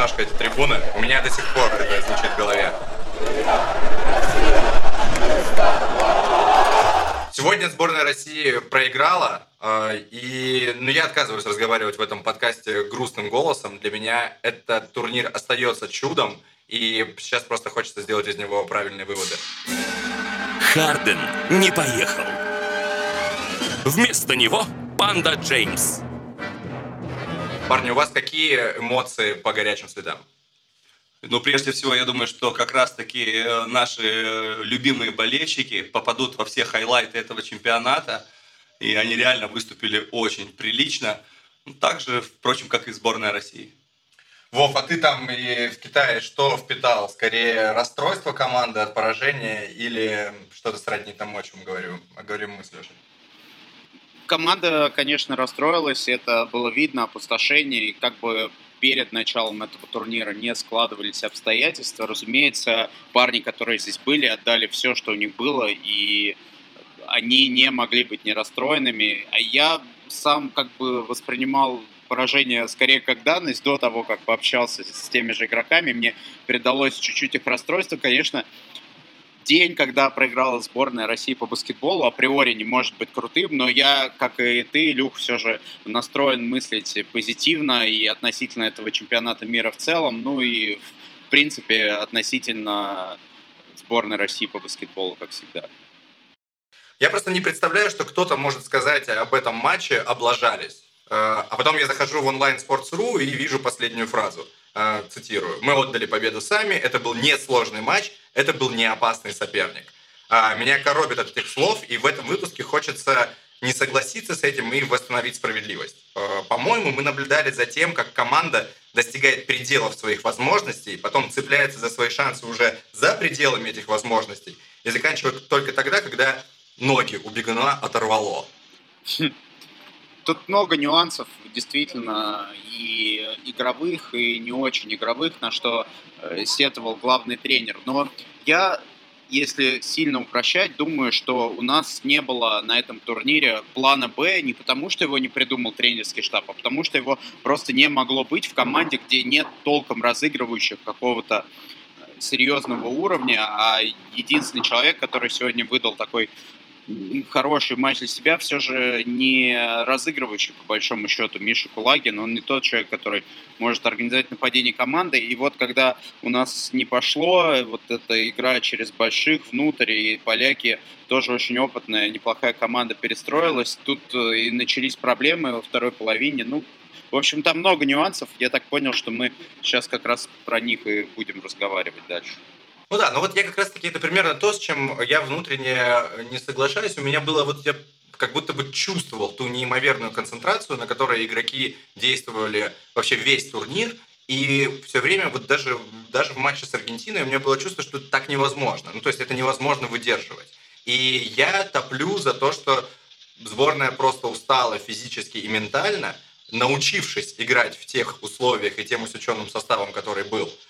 немножко эти трибуны. У меня до сих пор это звучит в голове. Сегодня сборная России проиграла, э, и ну, я отказываюсь разговаривать в этом подкасте грустным голосом. Для меня этот турнир остается чудом, и сейчас просто хочется сделать из него правильные выводы. Харден не поехал. Вместо него Панда Джеймс. Парни, у вас какие эмоции по горячим следам? Ну, прежде всего, я думаю, что как раз-таки э, наши любимые болельщики попадут во все хайлайты этого чемпионата, и они реально выступили очень прилично. Ну, так же, впрочем, как и сборная России. Вов, а ты там и в Китае что впитал? Скорее расстройство команды от поражения или что-то сродни тому, о чем говорю, говорим мы с Лешей? Команда, конечно, расстроилась, это было видно, опустошение, и как бы перед началом этого турнира не складывались обстоятельства. Разумеется, парни, которые здесь были, отдали все, что у них было, и они не могли быть не расстроенными. А я сам как бы воспринимал поражение скорее как данность до того, как пообщался с теми же игроками. Мне передалось чуть-чуть их расстройство. Конечно, день, когда проиграла сборная России по баскетболу, априори не может быть крутым, но я, как и ты, Люк, все же настроен мыслить позитивно и относительно этого чемпионата мира в целом, ну и, в принципе, относительно сборной России по баскетболу, как всегда. Я просто не представляю, что кто-то может сказать об этом матче «облажались». Э, а потом я захожу в онлайн Sports.ru и вижу последнюю фразу. Э, цитирую. «Мы отдали победу сами, это был несложный матч, это был не опасный соперник». А, меня коробит от этих слов, и в этом выпуске хочется не согласиться с этим и восстановить справедливость. Э, по-моему, мы наблюдали за тем, как команда достигает пределов своих возможностей, потом цепляется за свои шансы уже за пределами этих возможностей и заканчивает только тогда, когда ноги у бегуна оторвало. Тут много нюансов, действительно, и игровых, и не очень игровых, на что э, сетовал главный тренер. Но я, если сильно упрощать, думаю, что у нас не было на этом турнире плана «Б» не потому, что его не придумал тренерский штаб, а потому что его просто не могло быть в команде, где нет толком разыгрывающих какого-то э, серьезного уровня, а единственный человек, который сегодня выдал такой хороший матч для себя, все же не разыгрывающий, по большому счету, Миша Кулагин. Он не тот человек, который может организовать нападение команды. И вот когда у нас не пошло, вот эта игра через больших внутрь, и поляки тоже очень опытная, неплохая команда перестроилась. Тут э, и начались проблемы во второй половине. Ну, в общем, там много нюансов. Я так понял, что мы сейчас как раз про них и будем разговаривать дальше. Ну да, ну вот я как раз-таки это примерно то, с чем я внутренне не соглашаюсь. У меня было вот я как будто бы чувствовал ту неимоверную концентрацию, на которой игроки действовали вообще весь турнир. И все время, вот даже, даже в матче с Аргентиной, у меня было чувство, что так невозможно. Ну, то есть это невозможно выдерживать. И я топлю за то, что сборная просто устала физически и ментально, научившись играть в тех условиях и тем усеченным составом, который был –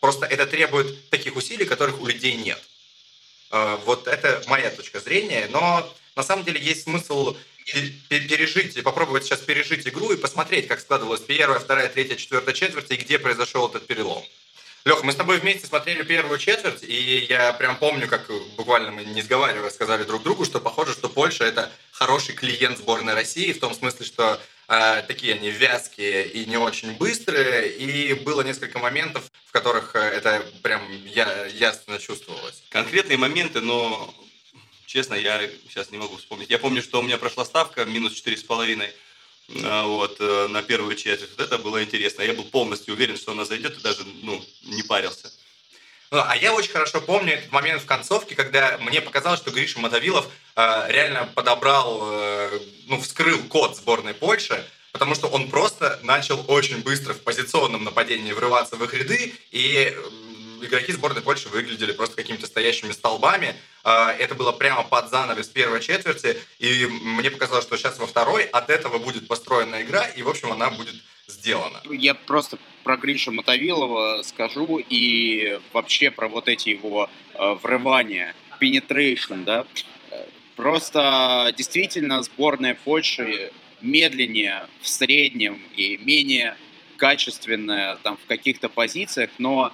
просто это требует таких усилий, которых у людей нет. А, вот это моя точка зрения, но на самом деле есть смысл пережить, попробовать сейчас пережить игру и посмотреть, как складывалась первая, вторая, третья, четвертая четверть и где произошел этот перелом. Леха, мы с тобой вместе смотрели первую четверть, и я прям помню, как буквально мы не сговаривая сказали друг другу, что похоже, что Польша это хороший клиент сборной России, в том смысле, что э, такие они вязкие и не очень быстрые, и было несколько моментов, в которых э, это прям я, ясно чувствовалось. Конкретные моменты, но честно, я сейчас не могу вспомнить. Я помню, что у меня прошла ставка минус четыре с половиной а, вот, э, на первую четверть. Вот это было интересно. Я был полностью уверен, что она зайдет и даже ну, не парился. Ну, а я очень хорошо помню этот момент в концовке, когда мне показалось, что Гриша Мотовилов э, реально подобрал, э, ну, вскрыл код сборной Польши, потому что он просто начал очень быстро в позиционном нападении врываться в их ряды, и игроки сборной Польши выглядели просто какими-то стоящими столбами. А, это было прямо под занавес первой четверти, и мне показалось, что сейчас во второй от этого будет построена игра, и, в общем, она будет сделана. Я просто про Гришу Мотовилова скажу, и вообще про вот эти его э, врывания, penetration, да, Просто действительно сборная Польши медленнее в среднем и менее качественная там в каких-то позициях, но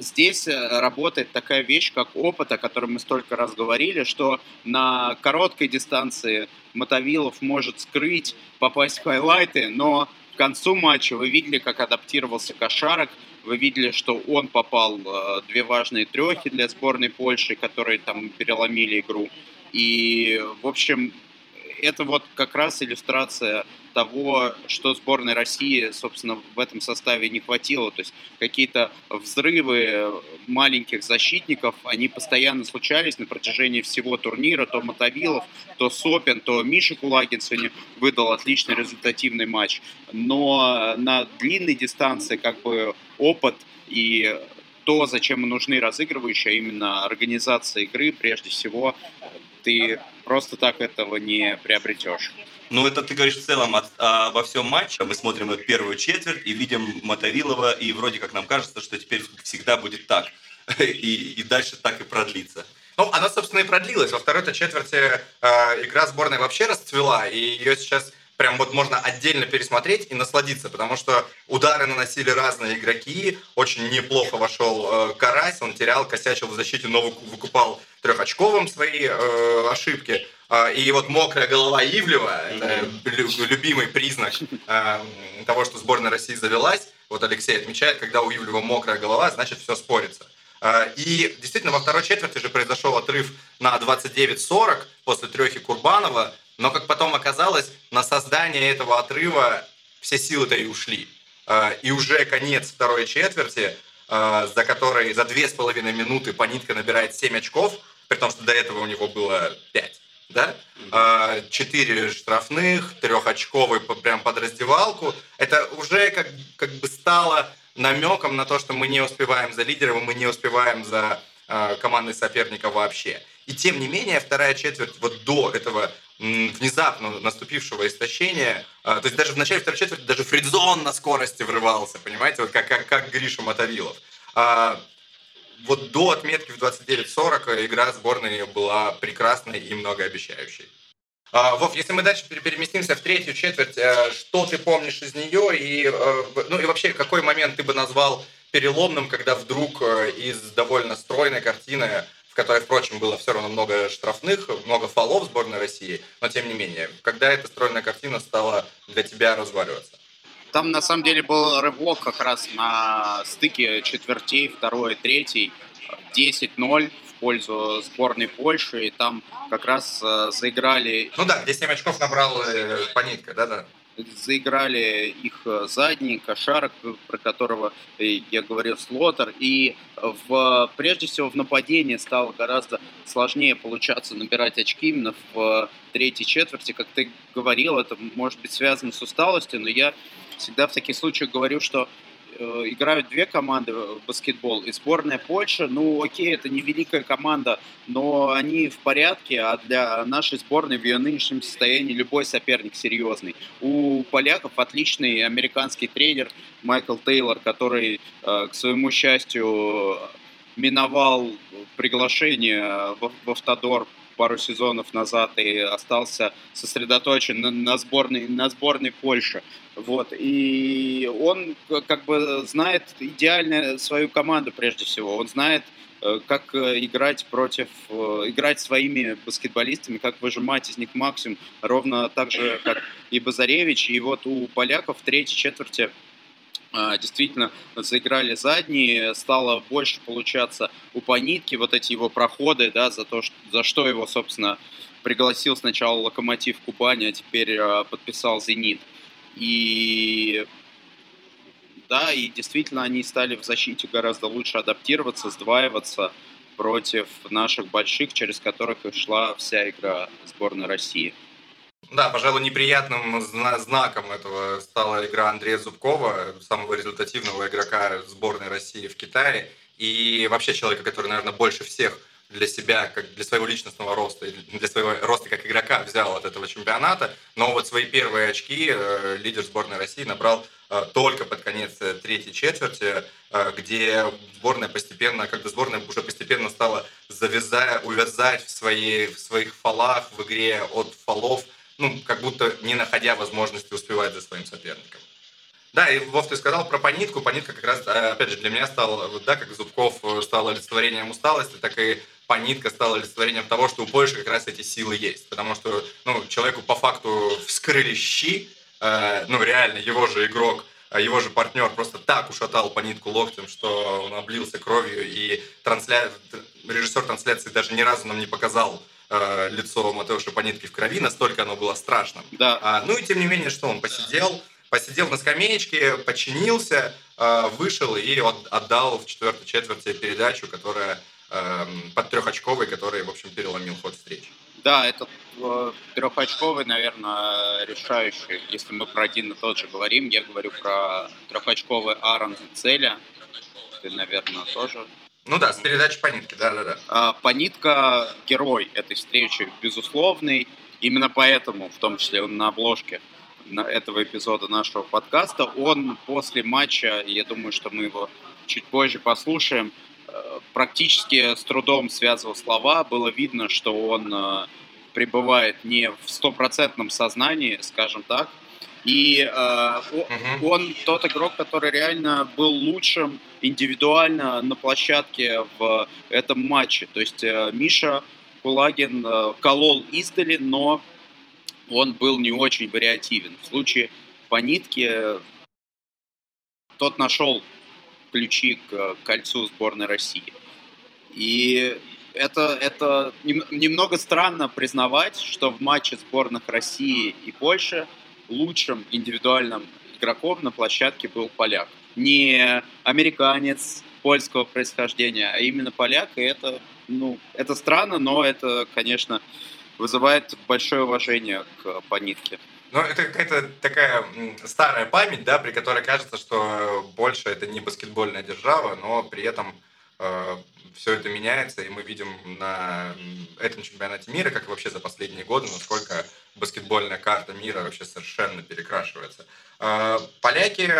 здесь э, работает такая вещь, как опыт, о котором мы столько раз говорили, что на короткой дистанции Мотовилов может скрыть, попасть в хайлайты, но к концу матча вы видели, как адаптировался Кошарок, вы видели, что он попал э, две важные трехи для сборной Польши, которые там переломили игру. И, в общем, это вот как раз иллюстрация того, что сборной России, собственно, в этом составе не хватило. То есть какие-то взрывы маленьких защитников, они постоянно случались на протяжении всего турнира. То Мотовилов, то Сопин, то Миша Кулагин сегодня выдал отличный результативный матч. Но на длинной дистанции как бы опыт и то, зачем нужны разыгрывающие, а именно организация игры, прежде всего, ты просто так этого не приобретешь. Ну, это ты говоришь в целом от, а, во всем матче. Мы смотрим первую четверть и видим Мотовилова, и вроде как нам кажется, что теперь всегда будет так. И, и дальше так и продлится. Ну, она, собственно, и продлилась. Во второй-то четверти э, игра сборной вообще расцвела, и ее сейчас прям вот можно отдельно пересмотреть и насладиться, потому что удары наносили разные игроки, очень неплохо вошел э, Карась, он терял, косячил в защите, но выкупал трехочковым свои э, ошибки. Э, и вот мокрая голова Ивлева, это любимый признак э, того, что сборная России завелась. Вот Алексей отмечает, когда у Ивлева мокрая голова, значит все спорится. Э, и действительно, во второй четверти же произошел отрыв на 29-40 после трехи Курбанова. Но, как потом оказалось, на создание этого отрыва все силы-то и ушли. А, и уже конец второй четверти, а, за которой за две с половиной минуты Панитка набирает 7 очков, при том, что до этого у него было 5. Да? А, четыре штрафных, трехочковый прям под раздевалку. Это уже как, как бы стало намеком на то, что мы не успеваем за лидером, мы не успеваем за командой соперника вообще. И тем не менее, вторая четверть вот до этого внезапно наступившего истощения, а, то есть даже в начале второй четверти даже Фридзон на скорости врывался, понимаете, вот как, как, как Гриша Мотовилов. А, вот до отметки в 29-40 игра сборной была прекрасной и многообещающей. А, Вов, если мы дальше переместимся в третью четверть, э, что ты помнишь из нее и, э, ну и вообще какой момент ты бы назвал переломным, когда вдруг э, из довольно стройной картины в которой, впрочем, было все равно много штрафных, много фолов сборной России, но тем не менее, когда эта стройная картина стала для тебя разваливаться? Там на самом деле был рывок как раз на стыке четвертей, второй, третий, 10-0 в пользу сборной Польши, и там как раз э, заиграли... Ну да, где 7 очков набрал э, Панитка, да-да заиграли их э, задний, кошарок, про которого я говорил, Слотер. И в, прежде всего в нападении стало гораздо сложнее получаться набирать очки именно в третьей четверти. Как ты говорил, это может быть связано с усталостью, но я всегда в таких случаях говорю, что Э, играют две команды в баскетбол. И сборная Польши, ну окей, это не великая команда, но они в порядке, а для нашей сборной в ее нынешнем состоянии любой соперник серьезный. У поляков отличный американский тренер Майкл Тейлор, который, э, к своему счастью, миновал приглашение в Автодор пару сезонов назад и остался сосредоточен на, на, сборной, на сборной Польши. Вот. И он как бы знает идеально свою команду прежде всего. Он знает, э, как э, играть против, э, играть своими баскетболистами, как выжимать из них максимум, ровно так же, как и Базаревич. И вот у поляков в третьей четверти действительно заиграли задние, стало больше получаться у Панитки, вот эти его проходы, да, за то, что, за что его, собственно, пригласил сначала Локомотив Кубани, а теперь а, подписал Зенит. И да, и действительно они стали в защите гораздо лучше адаптироваться, сдваиваться против наших больших, через которых и шла вся игра сборной России. Да, пожалуй, неприятным знаком этого стала игра Андрея Зубкова, самого результативного игрока сборной России в Китае. И вообще человека, который, наверное, больше всех для себя, как для своего личностного роста, для своего роста как игрока взял от этого чемпионата. Но вот свои первые очки э, лидер сборной России набрал э, только под конец э, третьей четверти, где сборная постепенно, когда сборная уже постепенно стала завязать, увязать в, своей, в своих фолах, в игре от фолов – ну, как будто не находя возможности успевать за своим соперником. Да, и Вов, ты сказал про Панитку. Панитка как раз, э, опять же, для меня стал, да, как Зубков стал олицетворением усталости, так и Панитка стала олицетворением того, что у Польши как раз эти силы есть. Потому что, ну, человеку по факту вскрыли щи, э, ну, реально, его же игрок, э, его же партнер просто так ушатал Панитку локтем, что он облился кровью, и трансля... режиссер трансляции даже ни разу нам не показал э, лицо Матеуша Панитки в крови, настолько оно было страшным. Да. А, ну и тем не менее, что он посидел, посидел на скамеечке, починился, э, вышел и отдал в четвертой четверти передачу, которая э, под трехочковой, который, в общем, переломил ход встречи. Да, этот э, трехочковый, наверное, решающий. Если мы про один и тот же говорим, я говорю про трехочковый Аарон Целя. Ты, наверное, тоже ну да, с передачи по нитке, да-да-да. А, Панитка герой этой встречи, безусловный. Именно поэтому, в том числе на обложке этого эпизода нашего подкаста, он после матча, я думаю, что мы его чуть позже послушаем, э, практически с трудом связывал слова. Было видно, что он э, пребывает не в стопроцентном сознании, скажем так. И э, угу. он тот игрок, который реально был лучшим индивидуально на площадке в этом матче. То есть э, Миша Кулагин э, колол издали, но он был не очень вариативен. В случае по нитке тот нашел ключи к кольцу сборной России. И это, это немного странно признавать, что в матче сборных России и Польши лучшим индивидуальным игроком на площадке был поляк. Не американец польского происхождения, а именно поляк. И это, ну, это странно, но это, конечно, вызывает большое уважение к Панитке. Ну, это какая-то такая старая память, да, при которой кажется, что больше это не баскетбольная держава, но при этом все это меняется, и мы видим на этом чемпионате мира, как и вообще за последние годы, насколько баскетбольная карта мира вообще совершенно перекрашивается. А, поляки,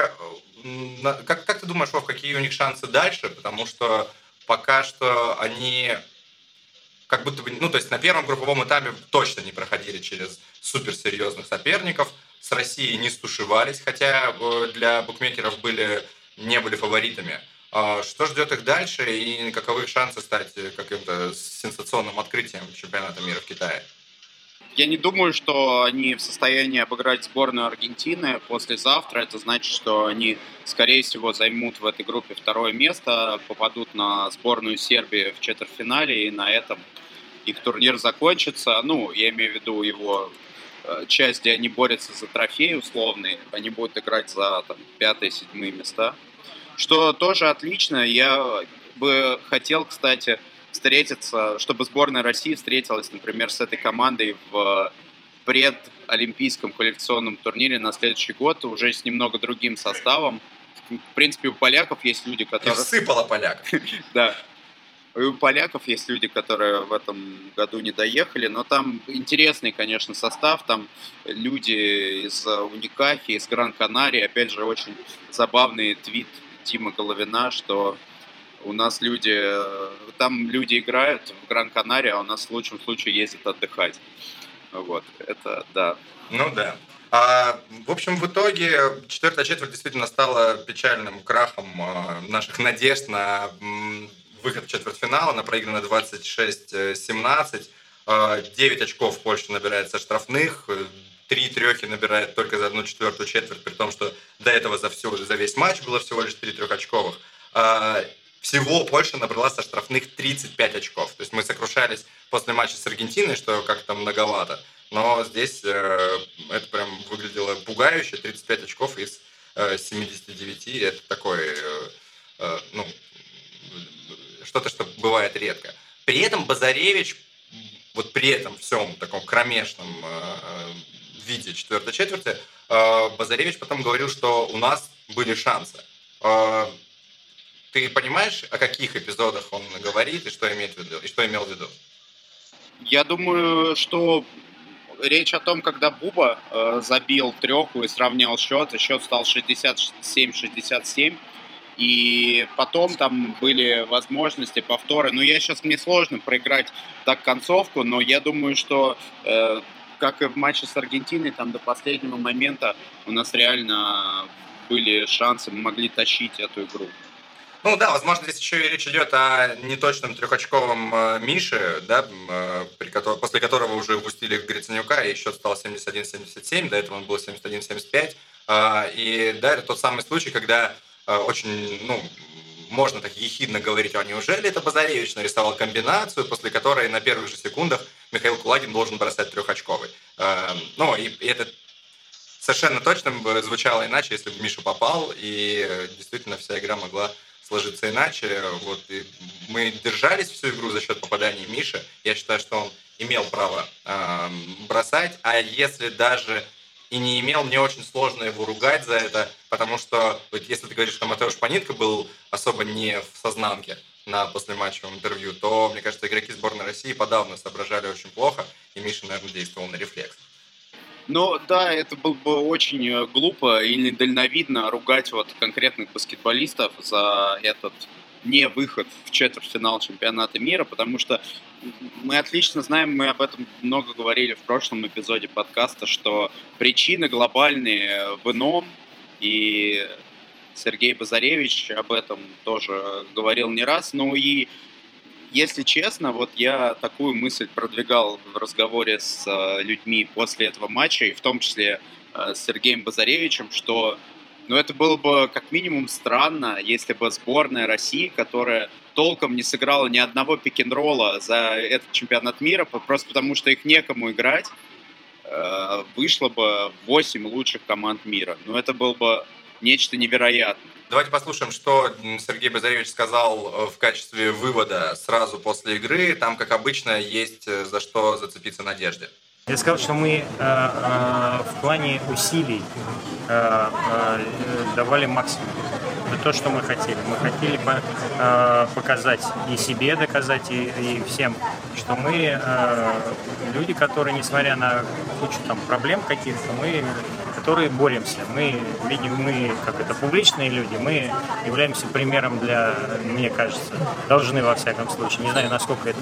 как, как ты думаешь, Вов, какие у них шансы дальше? Потому что пока что они как будто бы, ну, то есть на первом групповом этапе точно не проходили через суперсерьезных соперников, с Россией не стушевались, хотя э, для букмекеров были, не были фаворитами. А что ждет их дальше и каковы их шансы стать каким-то сенсационным открытием чемпионата мира в Китае? Я не думаю, что они в состоянии обыграть сборную Аргентины послезавтра. Это значит, что они, скорее всего, займут в этой группе второе место, попадут на сборную Сербии в четвертьфинале, и на этом их турнир закончится. Ну, я имею в виду его э, часть, где они борются за трофей условный. Они будут играть за там, пятые-седьмые места что тоже отлично. Я бы хотел, кстати, встретиться, чтобы сборная России встретилась, например, с этой командой в предолимпийском коллекционном турнире на следующий год, уже с немного другим составом. В принципе, у поляков есть люди, которые... И всыпало поляков. Да. И у поляков есть люди, которые в этом году не доехали, но там интересный, конечно, состав, там люди из Уникахи, из Гран-Канарии, опять же, очень забавный твит Тима Головина, что у нас люди, э, там люди играют в Гран-Канария, а у нас в лучшем случае ездят отдыхать. Вот, это да. Ну да. А, в общем, в итоге четвертая четверть действительно стала печальным крахом а, наших надежд на выход в четвертьфинал. Она проиграна 26-17. 9 очков Польша набирает со штрафных, три трехи набирает только за одну четвертую четверть, при том, что до этого за, всю, за весь матч было всего лишь три трехочковых. А, всего Польша набрала со штрафных 35 очков. То есть мы сокрушались после матча с Аргентиной, что как-то многовато. Но здесь э, это прям выглядело пугающе. 35 очков из э, 79. Это такой, э, э, ну, что-то, что бывает редко. При этом Базаревич, вот при этом всем таком кромешном виде четвертой четверти, э, Базаревич потом говорил, что у нас были шансы. Э, ты понимаешь, о каких эпизодах он говорит и что имеет в виду, и что имел в виду? Я думаю, что речь о том, когда Буба э, забил треху и сравнял счет, и счет стал 67-67, и потом там были возможности повторы. Ну, я сейчас, мне сложно проиграть так концовку, но я думаю, что э, как и в матче с Аргентиной, там до последнего момента у нас реально были шансы, мы могли тащить эту игру. Ну да, возможно, здесь еще и речь идет о неточном трехочковом э, Мише, да, э, при котором, после которого уже упустили Гриценюка, и счет стал 71-77, до этого он был 71-75. Э, и да, это тот самый случай, когда э, очень, ну, можно так ехидно говорить, а неужели это Базаревич нарисовал комбинацию, после которой на первых же секундах Михаил Кулагин должен бросать трехочковый. Э, ну, и, и это совершенно точно бы звучало иначе, если бы Миша попал, и э, действительно вся игра могла сложиться иначе. Вот, и мы держались всю игру за счет попаданий Миши. Я считаю, что он имел право э, бросать, а если даже и не имел, мне очень сложно его ругать за это, потому что, вот если ты говоришь, что Матеуш Панитко был особо не в сознанке на послематчевом интервью, то, мне кажется, игроки сборной России подавно соображали очень плохо, и Миша, наверное, действовал на рефлекс. Ну да, это было бы очень э, глупо и недальновидно ругать вот конкретных баскетболистов за этот не выход в четвертьфинал чемпионата мира, потому что мы отлично знаем, мы об этом много говорили в прошлом эпизоде подкаста, что причины глобальные в ином, и Сергей Базаревич об этом тоже говорил не раз, ну и если честно, вот я такую мысль продвигал в разговоре с э, людьми после этого матча, и в том числе э, с Сергеем Базаревичем, что ну, это было бы как минимум странно, если бы сборная России, которая толком не сыграла ни одного пик-н-ролла за этот чемпионат мира, просто потому что их некому играть, э, вышла бы 8 лучших команд мира. Ну, это было бы нечто невероятное. Давайте послушаем, что Сергей Базаревич сказал э, в качестве вывода сразу после игры. Там, как обычно, есть э, за что зацепиться Надежде. Я сказал, что мы э, э, в плане усилий э, э, давали максимум. Это то, что мы хотели. Мы хотели по, э, показать и себе доказать, и, и всем, что мы э, люди, которые, несмотря на кучу там проблем каких-то, мы которые боремся. Мы видим, мы, как это, публичные люди, мы являемся примером для, мне кажется, должны во всяком случае. Не знаю, насколько это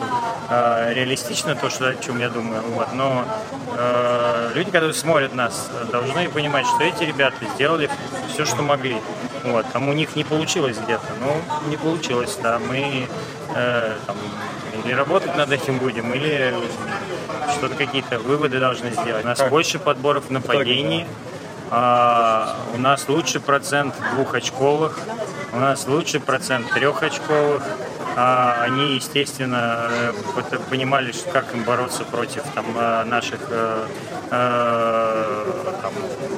э, реалистично, то, что, о чем я думаю, вот, но э, люди, которые смотрят нас, должны понимать, что эти ребята сделали все, что могли. Вот, там у них не получилось где-то, ну, не получилось, да, мы э, там, или работать над этим будем, или что-то какие-то выводы должны сделать. У нас больше подборов нападений, а, у нас лучший процент двухочковых, у нас лучший процент трехочковых. А они, естественно, э, понимали, как им бороться против там, э, наших э, там,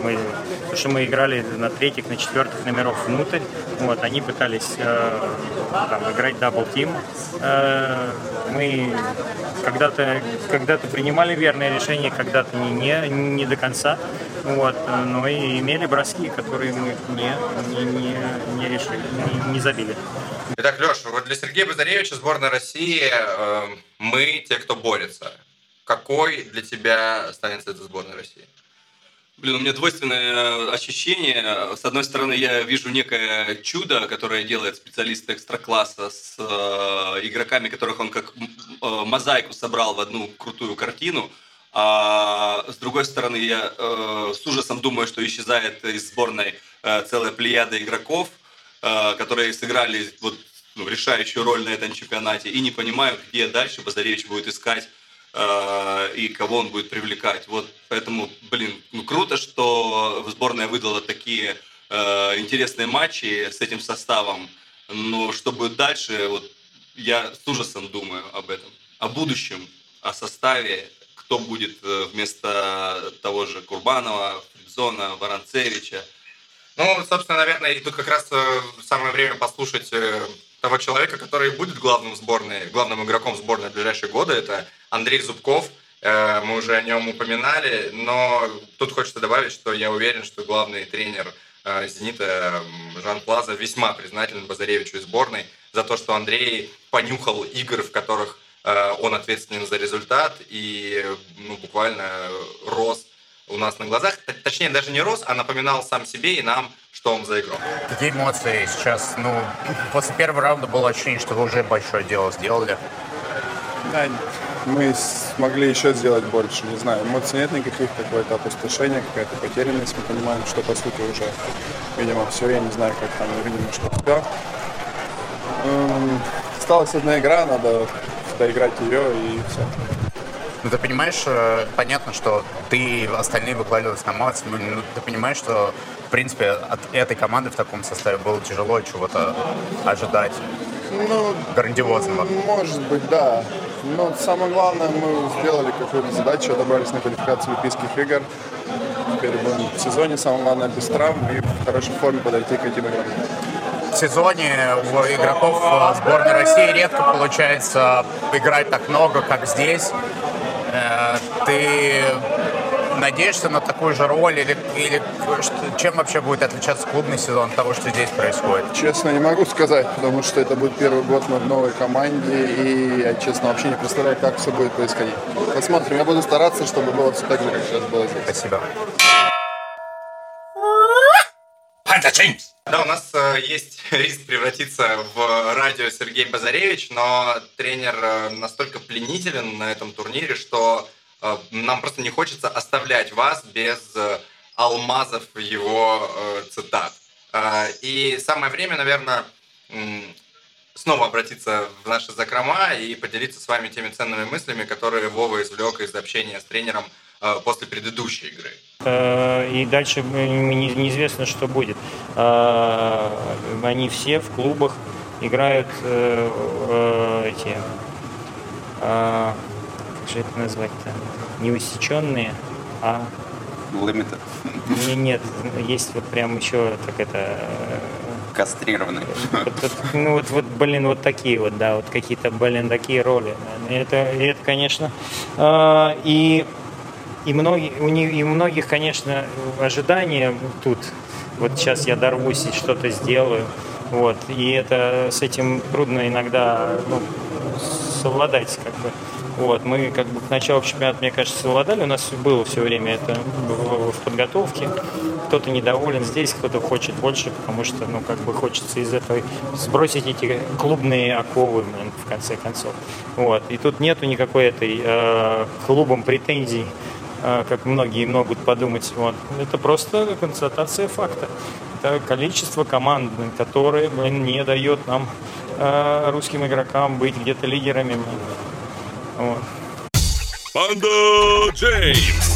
мы, потому что мы играли на третьих, на четвертых номеров внутрь, вот, они пытались там, играть double team. Мы когда-то когда принимали верное решение, когда-то не, не, не до конца. Вот, но и имели броски, которые мы не, не, не, не решили, не, не забили. Итак, Леша, вот для Сергея Базаревича сборная России э, мы те, кто борется. Какой для тебя останется эта сборная России? Блин, у меня двойственное ощущение. С одной стороны, я вижу некое чудо, которое делает специалист экстра-класса с э, игроками, которых он как э, мозаику собрал в одну крутую картину. А с другой стороны, я э, с ужасом думаю, что исчезает из сборной э, целая плеяда игроков, э, которые сыграли вот, ну, решающую роль на этом чемпионате и не понимают, где дальше Базаревич будет искать э, и кого он будет привлекать. Вот поэтому, блин, ну круто, что сборная выдала такие э, интересные матчи с этим составом. Но что будет дальше, вот я с ужасом думаю об этом, о будущем, о составе кто будет э, вместо того же Курбанова, Фридзона, Воронцевича. Ну, собственно, наверное, и тут как раз э, самое время послушать э, того человека, который будет главным сборной, главным игроком сборной в ближайшие годы. Это Андрей Зубков. Мы уже о нем упоминали, но тут хочется добавить, что я уверен, что главный тренер «Зенита» Жан Плаза весьма признателен Базаревичу и сборной за то, что Андрей понюхал игр, в которых он ответственен за результат и ну, буквально рос у нас на глазах. Точнее, даже не рос, а напоминал сам себе и нам, что он за игрок. Какие эмоции сейчас? Ну, после первого раунда было ощущение, что вы уже большое дело сделали. Да, мы смогли еще сделать больше. Не знаю, эмоций нет никаких, какое-то опустошение, какая-то потерянность. Мы понимаем, что по сути уже, видимо, все. Я не знаю, как там, видимо, что все. Эм, осталась одна игра, надо доиграть ее и все. Ну, ты понимаешь, э, понятно, что ты остальные выкладывались на макс, ну, ну, ты понимаешь, что, в принципе, от этой команды в таком составе было тяжело чего-то ожидать Ну, грандиозного. может быть, да. Но самое главное, мы сделали какую-то задачу, добрались на квалификацию Олимпийских игр. Теперь будем в сезоне, самое главное, без травм и в хорошей форме подойти к этим играм. Сезоне у игроков э, сборной России редко получается играть так много, как здесь. Э, Ты надеешься на такую же роль или, или чем вообще будет отличаться клубный сезон от того, что здесь происходит? Честно, не могу сказать, потому что это будет первый год мы в новой команде, и я, честно, вообще не представляю, как все будет происходить. Посмотрим. Я буду стараться, чтобы было все так же, как сейчас было здесь. Спасибо. Панда Джеймс! Да, у нас э, есть риск превратиться в радио Сергей Базаревич, но тренер э, настолько пленителен на этом турнире, что э, нам просто не хочется оставлять вас без алмазов его цитат. И самое время, наверное, снова обратиться в наши закрома и поделиться с вами теми ценными мыслями, которые Вова извлек из общения с тренером после предыдущей игры. Э, И дальше не- неизвестно, что будет. Э, Они все в клубах играют э, эти, как же это назвать-то, не усеченные, а Limited. не, нет, есть вот прям еще так это Кастрированный. вот, вот, ну вот, вот, блин, вот такие вот, да, вот какие-то, блин, такие роли. Это, это конечно. и и, многие, у них, и у многих, конечно, ожидания тут. Вот сейчас я дорвусь и что-то сделаю. Вот. И это с этим трудно иногда ну, совладать, как бы. Вот, мы как бы к началу чемпионата, мне кажется, совладали. У нас было все время это в, в подготовке. Кто-то недоволен здесь, кто-то хочет больше, потому что, ну, как бы хочется из этого сбросить эти клубные оковы, в конце концов. Вот. И тут нету никакой этой э, клубом претензий как многие могут подумать. Вот. Это просто констатация факта. Это количество команд, которые блин, не дает нам, э, русским игрокам, быть где-то лидерами. Вот. Панда Джеймс!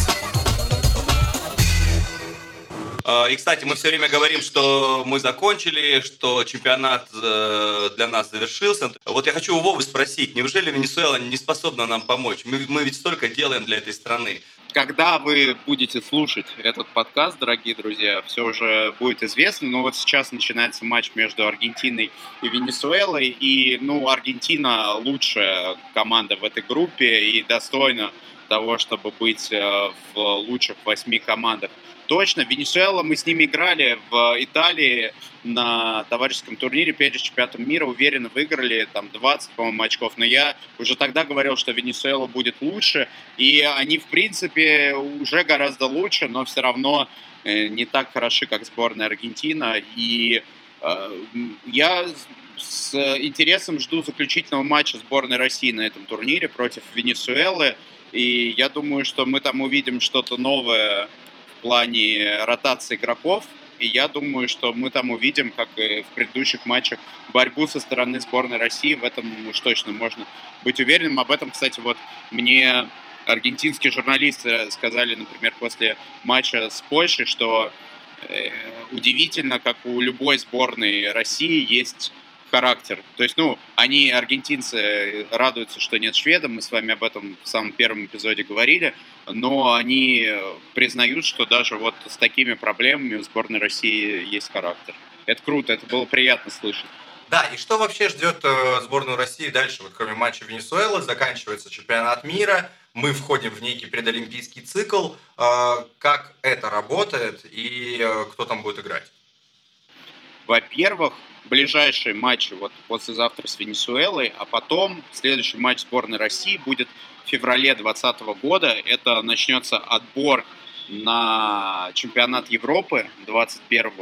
И, кстати, мы все время говорим, что мы закончили, что чемпионат э, для нас завершился. Вот я хочу у Вовы спросить, неужели Венесуэла не способна нам помочь? Мы, мы ведь столько делаем для этой страны. Когда вы будете слушать этот подкаст, дорогие друзья, все уже будет известно. Но вот сейчас начинается матч между Аргентиной и Венесуэлой. И, ну, Аргентина лучшая команда в этой группе и достойна того, чтобы быть э, в лучших восьми командах. Точно, Венесуэла, мы с ними играли в Италии на товарищеском турнире перед чемпионатом мира, уверенно выиграли, там 20, по-моему, очков, но я уже тогда говорил, что Венесуэла будет лучше, и они, в принципе, уже гораздо лучше, но все равно э, не так хороши, как сборная Аргентина, и э, я с интересом жду заключительного матча сборной России на этом турнире против Венесуэлы, и я думаю, что мы там увидим что-то новое в плане ротации игроков. И я думаю, что мы там увидим, как и в предыдущих матчах, борьбу со стороны сборной России. В этом уж точно можно быть уверенным. Об этом, кстати, вот мне аргентинские журналисты сказали, например, после матча с Польшей, что э, удивительно, как у любой сборной России есть характер. То есть, ну, они, аргентинцы, радуются, что нет шведа, мы с вами об этом в самом первом эпизоде говорили, но они признают, что даже вот с такими проблемами у сборной России есть характер. Это круто, это было приятно слышать. Да, и что вообще ждет э, сборную России дальше, вот кроме матча Венесуэлы, заканчивается чемпионат мира, мы входим в некий предолимпийский цикл. Э, как это работает и э, кто там будет играть? Во-первых, ближайшие матчи вот послезавтра с Венесуэлой, а потом следующий матч сборной России будет в феврале 2020 года. Это начнется отбор на чемпионат Европы 2021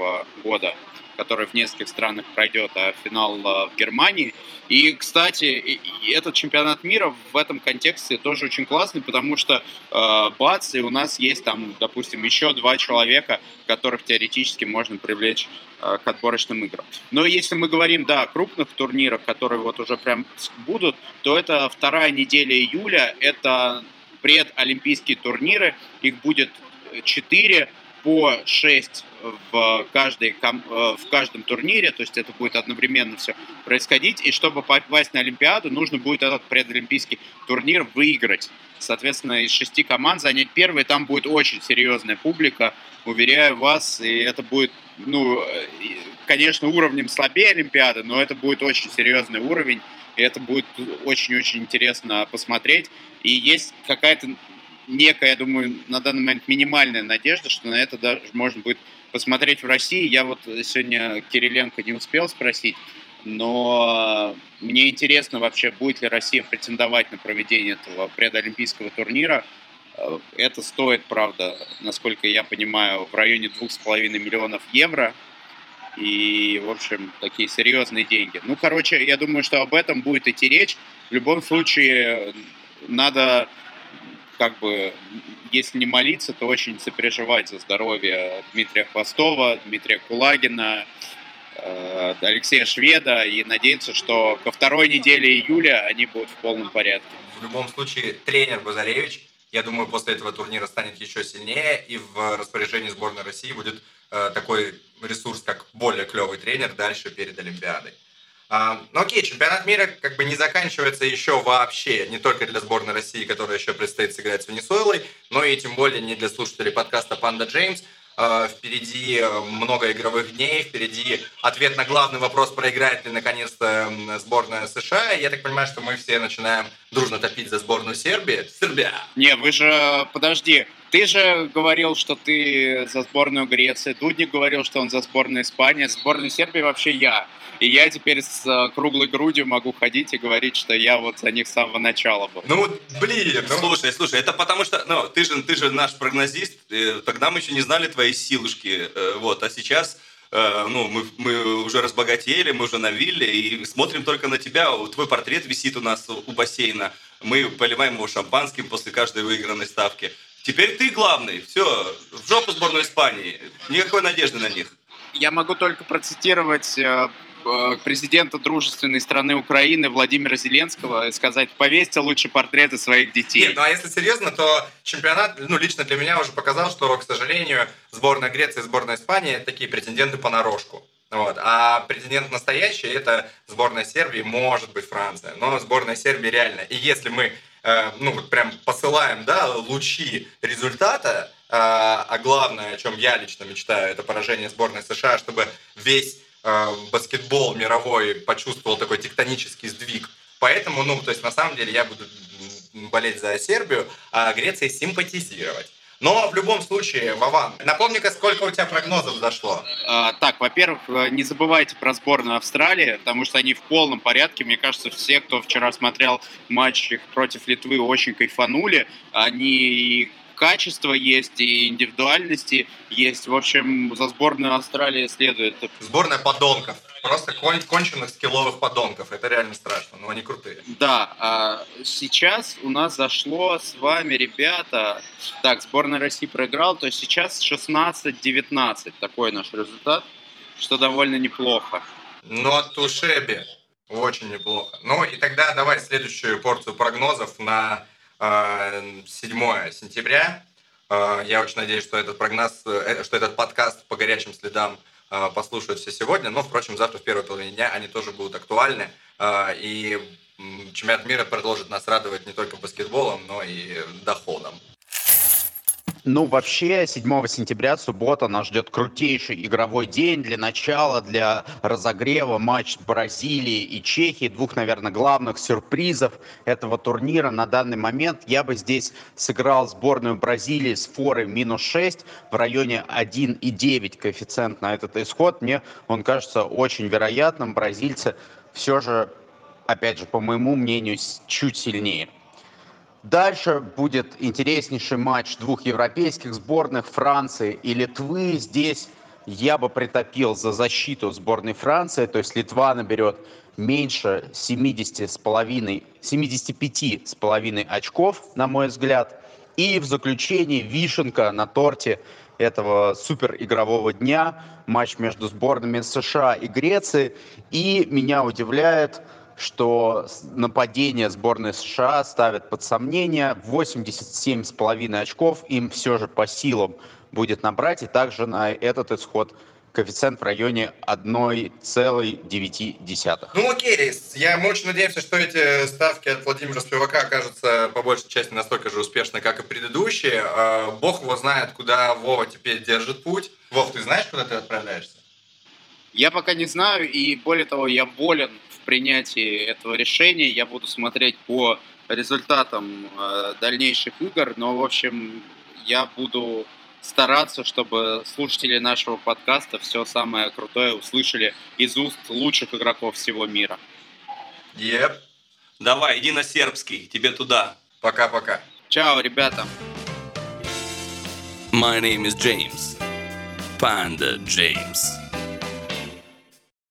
года, который в нескольких странах пройдет, а финал в Германии. И, кстати, этот чемпионат мира в этом контексте тоже очень классный, потому что э, бац, и у нас есть там, допустим, еще два человека, которых теоретически можно привлечь э, к отборочным играм. Но если мы говорим, да, о крупных турнирах, которые вот уже прям будут, то это вторая неделя июля, это предолимпийские турниры, их будет 4 по 6 в, каждой, э, в каждом турнире, то есть это будет одновременно все происходить, и чтобы попасть на Олимпиаду, нужно будет этот предолимпийский турнир выиграть. Соответственно, из шести команд занять первый, там будет очень серьезная публика, уверяю вас, и это будет, ну, э, конечно, уровнем слабее Олимпиады, но это будет очень серьезный уровень, и это будет очень-очень интересно посмотреть. И есть какая-то некая, я думаю, на данный момент минимальная надежда, что на это даже можно будет посмотреть в России. Я вот сегодня Кириленко не успел спросить, но мне интересно вообще, будет ли Россия претендовать на проведение этого предолимпийского турнира. Это стоит, правда, насколько я понимаю, в районе 2,5 миллионов евро. И, в общем, такие серьезные деньги. Ну, короче, я думаю, что об этом будет идти речь. В любом случае, надо как бы, если не молиться, то очень сопереживать за здоровье Дмитрия Хвостова, Дмитрия Кулагина, э, Алексея Шведа и надеяться, что ко второй неделе июля они будут в полном порядке. В любом случае, тренер Базаревич, я думаю, после этого турнира станет еще сильнее, и в распоряжении сборной России будет э, такой ресурс, как более клевый тренер дальше перед Олимпиадой. А, ну окей, чемпионат мира как бы не заканчивается еще вообще, не только для сборной России, которая еще предстоит сыграть с Венесуэлой, но и тем более не для слушателей подкаста «Панда Джеймс». А, впереди э, много игровых дней, впереди ответ на главный вопрос, проиграет ли наконец-то сборная США. Я так понимаю, что мы все начинаем дружно топить за сборную Сербии. Сербия! Не, вы же, подожди, ты же говорил, что ты за сборную Греции, Дудник говорил, что он за сборную Испании, сборную Сербии вообще я. И я теперь с э, круглой грудью могу ходить и говорить, что я вот за них с самого начала был. Ну, блин. Ну... Слушай, слушай, это потому что, ну, ты же, ты же наш прогнозист, тогда мы еще не знали твоей силушки, э, вот, а сейчас э, ну, мы, мы уже разбогатели, мы уже на вилле и смотрим только на тебя. Твой портрет висит у нас у бассейна. Мы поливаем его шампанским после каждой выигранной ставки. Теперь ты главный. Все, в жопу сборную Испании. Никакой надежды на них. Я могу только процитировать Э, президента дружественной страны Украины Владимира Зеленского и сказать, повесьте лучше портреты своих детей. Нет, ну а если серьезно, то чемпионат, ну лично для меня уже показал, что, к сожалению, сборная Греции и сборная Испании такие претенденты понарошку. Вот. А претендент настоящий это сборная Сербии, может быть Франция, но сборная Сербии реально. И если мы э, ну вот прям посылаем да, лучи результата, э, а главное, о чем я лично мечтаю, это поражение сборной США, чтобы весь Э, баскетбол мировой почувствовал такой тектонический сдвиг. Поэтому, ну, то есть на самом деле я буду болеть за Сербию, а Греции симпатизировать. Но в любом случае, Вован, напомни-ка, сколько у тебя прогнозов зашло? А, так, во-первых, э, не забывайте про сборную Австралии, потому что они в полном порядке. Мне кажется, все, кто вчера смотрел матч против Литвы, очень кайфанули. Они качество есть, и индивидуальности есть. В общем, за сборную Австралии следует. Сборная подонков. Просто кон конченых скилловых подонков. Это реально страшно, но они крутые. Да, а сейчас у нас зашло с вами, ребята... Так, сборная России проиграл, то есть сейчас 16-19 такой наш результат, что довольно неплохо. Но Тушеби очень неплохо. Ну и тогда давай следующую порцию прогнозов на 7 а, сентября. А, я очень надеюсь, что этот прогноз, э, что этот подкаст по горячим следам а, послушают все сегодня. Но, впрочем, завтра в первой половине дня они тоже будут актуальны. И чемпионат мира продолжит нас радовать не только баскетболом, но и доходом. Ну, вообще, 7 сентября, суббота, нас ждет крутейший игровой день. Для начала, для разогрева матч Бразилии и Чехии. Двух, наверное, главных сюрпризов этого турнира на данный момент. Я бы здесь сыграл сборную Бразилии с форой минус 6 в районе 1,9 коэффициент на этот исход. Мне он кажется очень вероятным. Бразильцы все же, опять же, по моему мнению, чуть сильнее. Дальше будет интереснейший матч двух европейских сборных Франции и Литвы. Здесь я бы притопил за защиту сборной Франции, то есть Литва наберет меньше 70 с половиной, 75 с половиной очков, на мой взгляд. И в заключении вишенка на торте этого супер игрового дня, матч между сборными США и Греции. И меня удивляет, что нападение сборной США ставит под сомнение 87,5 очков им все же по силам будет набрать. И также на этот исход коэффициент в районе 1,9. Ну окей, я мы очень надеемся, что эти ставки от Владимира Спивака окажутся по большей части настолько же успешны, как и предыдущие. А, Бог его знает, куда Вова теперь держит путь. Вов, ты знаешь, куда ты отправляешься? Я пока не знаю, и более того, я волен в принятии этого решения. Я буду смотреть по результатам э, дальнейших игр, но, в общем, я буду стараться, чтобы слушатели нашего подкаста все самое крутое услышали из уст лучших игроков всего мира. Еп. Давай, иди на сербский, тебе туда. Пока-пока. Чао, ребята! My name is James. Panda James.